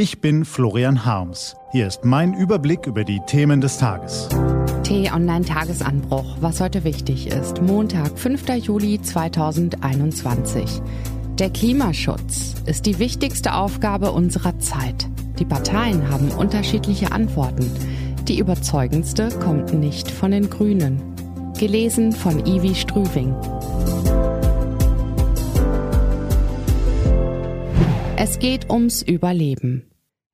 Ich bin Florian Harms. Hier ist mein Überblick über die Themen des Tages. T-Online-Tagesanbruch, was heute wichtig ist. Montag, 5. Juli 2021. Der Klimaschutz ist die wichtigste Aufgabe unserer Zeit. Die Parteien haben unterschiedliche Antworten. Die überzeugendste kommt nicht von den Grünen. Gelesen von Ivi Strüving. Es geht ums Überleben.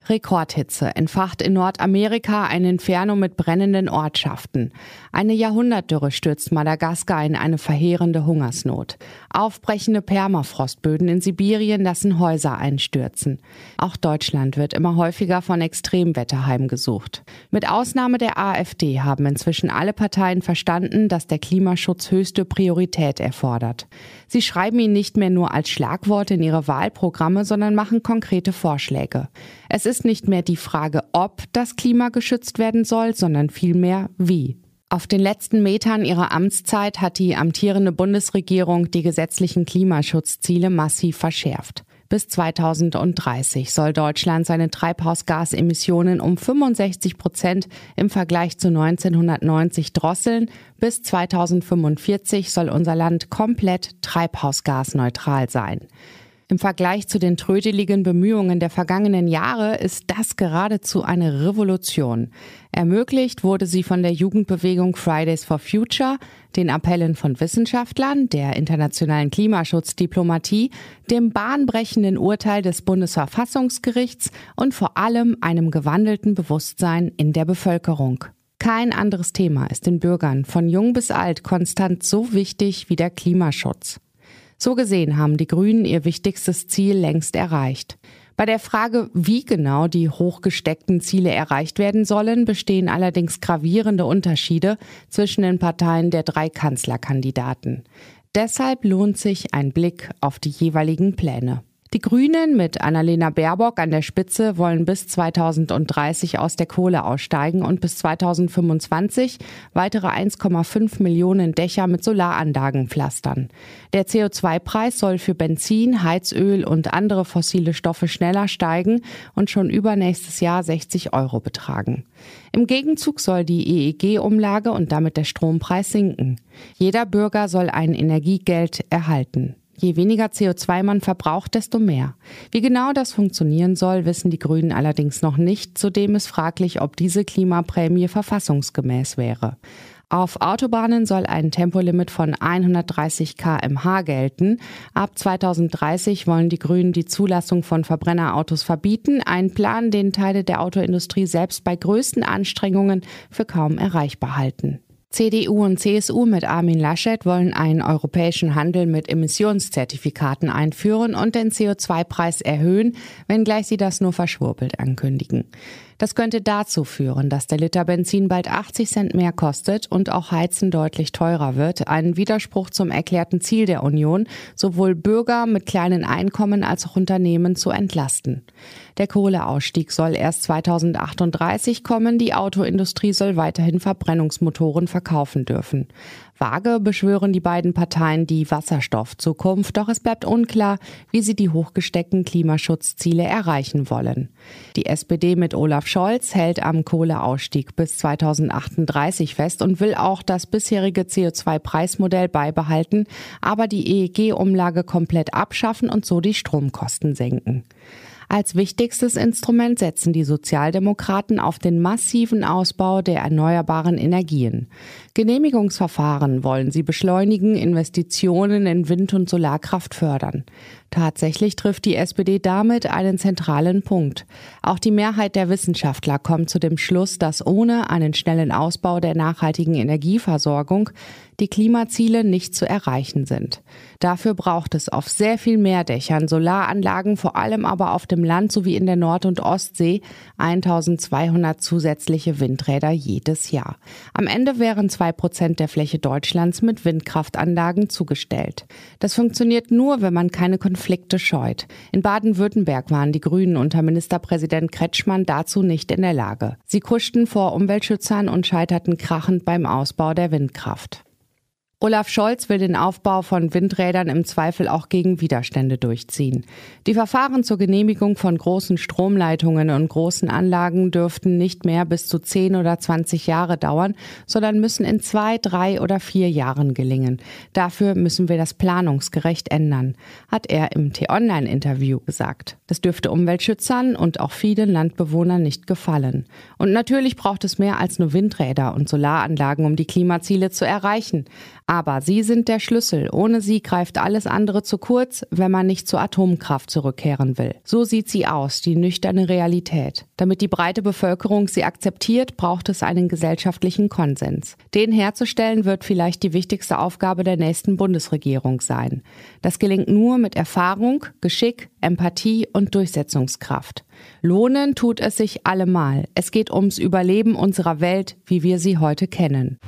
Rekordhitze entfacht in Nordamerika ein Inferno mit brennenden Ortschaften. Eine Jahrhundertdürre stürzt Madagaskar in eine verheerende Hungersnot. Aufbrechende Permafrostböden in Sibirien lassen Häuser einstürzen. Auch Deutschland wird immer häufiger von Extremwetter heimgesucht. Mit Ausnahme der AfD haben inzwischen alle Parteien verstanden, dass der Klimaschutz höchste Priorität erfordert. Sie schreiben ihn nicht mehr nur als Schlagworte in ihre Wahlprogramme, sondern machen konkrete Vorschläge. Es ist nicht mehr die Frage, ob das Klima geschützt werden soll, sondern vielmehr wie. Auf den letzten Metern ihrer Amtszeit hat die amtierende Bundesregierung die gesetzlichen Klimaschutzziele massiv verschärft. Bis 2030 soll Deutschland seine Treibhausgasemissionen um 65 Prozent im Vergleich zu 1990 drosseln. Bis 2045 soll unser Land komplett treibhausgasneutral sein. Im Vergleich zu den trödeligen Bemühungen der vergangenen Jahre ist das geradezu eine Revolution. Ermöglicht wurde sie von der Jugendbewegung Fridays for Future, den Appellen von Wissenschaftlern, der internationalen Klimaschutzdiplomatie, dem bahnbrechenden Urteil des Bundesverfassungsgerichts und vor allem einem gewandelten Bewusstsein in der Bevölkerung. Kein anderes Thema ist den Bürgern von jung bis alt konstant so wichtig wie der Klimaschutz. So gesehen haben die Grünen ihr wichtigstes Ziel längst erreicht. Bei der Frage, wie genau die hochgesteckten Ziele erreicht werden sollen, bestehen allerdings gravierende Unterschiede zwischen den Parteien der drei Kanzlerkandidaten. Deshalb lohnt sich ein Blick auf die jeweiligen Pläne. Die Grünen mit Annalena Baerbock an der Spitze wollen bis 2030 aus der Kohle aussteigen und bis 2025 weitere 1,5 Millionen Dächer mit Solaranlagen pflastern. Der CO2-Preis soll für Benzin, Heizöl und andere fossile Stoffe schneller steigen und schon übernächstes Jahr 60 Euro betragen. Im Gegenzug soll die EEG-Umlage und damit der Strompreis sinken. Jeder Bürger soll ein Energiegeld erhalten. Je weniger CO2 man verbraucht, desto mehr. Wie genau das funktionieren soll, wissen die Grünen allerdings noch nicht. Zudem ist fraglich, ob diese Klimaprämie verfassungsgemäß wäre. Auf Autobahnen soll ein Tempolimit von 130 kmh gelten. Ab 2030 wollen die Grünen die Zulassung von Verbrennerautos verbieten. Ein Plan, den Teile der Autoindustrie selbst bei größten Anstrengungen für kaum erreichbar halten. CDU und CSU mit Armin Laschet wollen einen europäischen Handel mit Emissionszertifikaten einführen und den CO2-Preis erhöhen, wenngleich sie das nur verschwurbelt ankündigen. Das könnte dazu führen, dass der Liter Benzin bald 80 Cent mehr kostet und auch Heizen deutlich teurer wird. Ein Widerspruch zum erklärten Ziel der Union, sowohl Bürger mit kleinen Einkommen als auch Unternehmen zu entlasten. Der Kohleausstieg soll erst 2038 kommen. Die Autoindustrie soll weiterhin Verbrennungsmotoren verkaufen dürfen. Vage beschwören die beiden Parteien die Wasserstoffzukunft, doch es bleibt unklar, wie sie die hochgesteckten Klimaschutzziele erreichen wollen. Die SPD mit Olaf Scholz hält am Kohleausstieg bis 2038 fest und will auch das bisherige CO2-Preismodell beibehalten, aber die EEG-Umlage komplett abschaffen und so die Stromkosten senken. Als wichtigstes Instrument setzen die Sozialdemokraten auf den massiven Ausbau der erneuerbaren Energien. Genehmigungsverfahren wollen sie beschleunigen, Investitionen in Wind- und Solarkraft fördern. Tatsächlich trifft die SPD damit einen zentralen Punkt. Auch die Mehrheit der Wissenschaftler kommt zu dem Schluss, dass ohne einen schnellen Ausbau der nachhaltigen Energieversorgung die Klimaziele nicht zu erreichen sind. Dafür braucht es auf sehr viel mehr Dächern Solaranlagen, vor allem aber auf dem Land sowie in der Nord- und Ostsee 1200 zusätzliche Windräder jedes Jahr. Am Ende wären zwei Prozent der Fläche Deutschlands mit Windkraftanlagen zugestellt. Das funktioniert nur, wenn man keine Konflikte scheut. In Baden-Württemberg waren die Grünen unter Ministerpräsident Kretschmann dazu nicht in der Lage. Sie kuschten vor Umweltschützern und scheiterten krachend beim Ausbau der Windkraft. Olaf Scholz will den Aufbau von Windrädern im Zweifel auch gegen Widerstände durchziehen. Die Verfahren zur Genehmigung von großen Stromleitungen und großen Anlagen dürften nicht mehr bis zu 10 oder 20 Jahre dauern, sondern müssen in zwei, drei oder vier Jahren gelingen. Dafür müssen wir das planungsgerecht ändern, hat er im T-Online-Interview gesagt. Das dürfte Umweltschützern und auch vielen Landbewohnern nicht gefallen. Und natürlich braucht es mehr als nur Windräder und Solaranlagen, um die Klimaziele zu erreichen. Aber sie sind der Schlüssel. Ohne sie greift alles andere zu kurz, wenn man nicht zur Atomkraft zurückkehren will. So sieht sie aus, die nüchterne Realität. Damit die breite Bevölkerung sie akzeptiert, braucht es einen gesellschaftlichen Konsens. Den herzustellen wird vielleicht die wichtigste Aufgabe der nächsten Bundesregierung sein. Das gelingt nur mit Erfahrung, Geschick, Empathie und Durchsetzungskraft. Lohnen tut es sich allemal. Es geht ums Überleben unserer Welt, wie wir sie heute kennen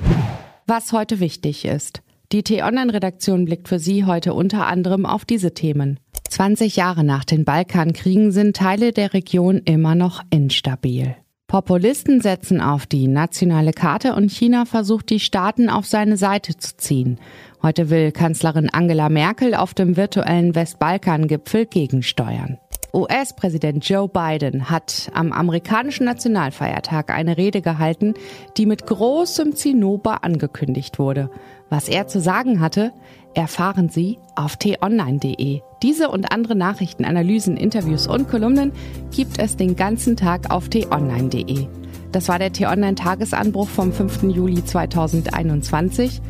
was heute wichtig ist. Die T-Online-Redaktion blickt für Sie heute unter anderem auf diese Themen. 20 Jahre nach den Balkankriegen sind Teile der Region immer noch instabil. Populisten setzen auf die nationale Karte und China versucht, die Staaten auf seine Seite zu ziehen. Heute will Kanzlerin Angela Merkel auf dem virtuellen Westbalkan-Gipfel gegensteuern. US-Präsident Joe Biden hat am amerikanischen Nationalfeiertag eine Rede gehalten, die mit großem Zinnober angekündigt wurde. Was er zu sagen hatte, erfahren Sie auf t-online.de. Diese und andere Nachrichten, Analysen, Interviews und Kolumnen gibt es den ganzen Tag auf t-online.de. Das war der T-Online-Tagesanbruch vom 5. Juli 2021,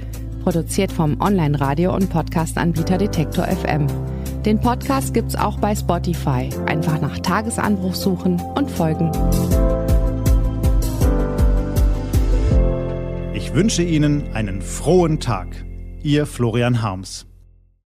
produziert vom Online-Radio- und Podcast-Anbieter Detektor FM. Den Podcast gibt's auch bei Spotify. Einfach nach Tagesanbruch suchen und folgen. Ich wünsche Ihnen einen frohen Tag. Ihr Florian Harms.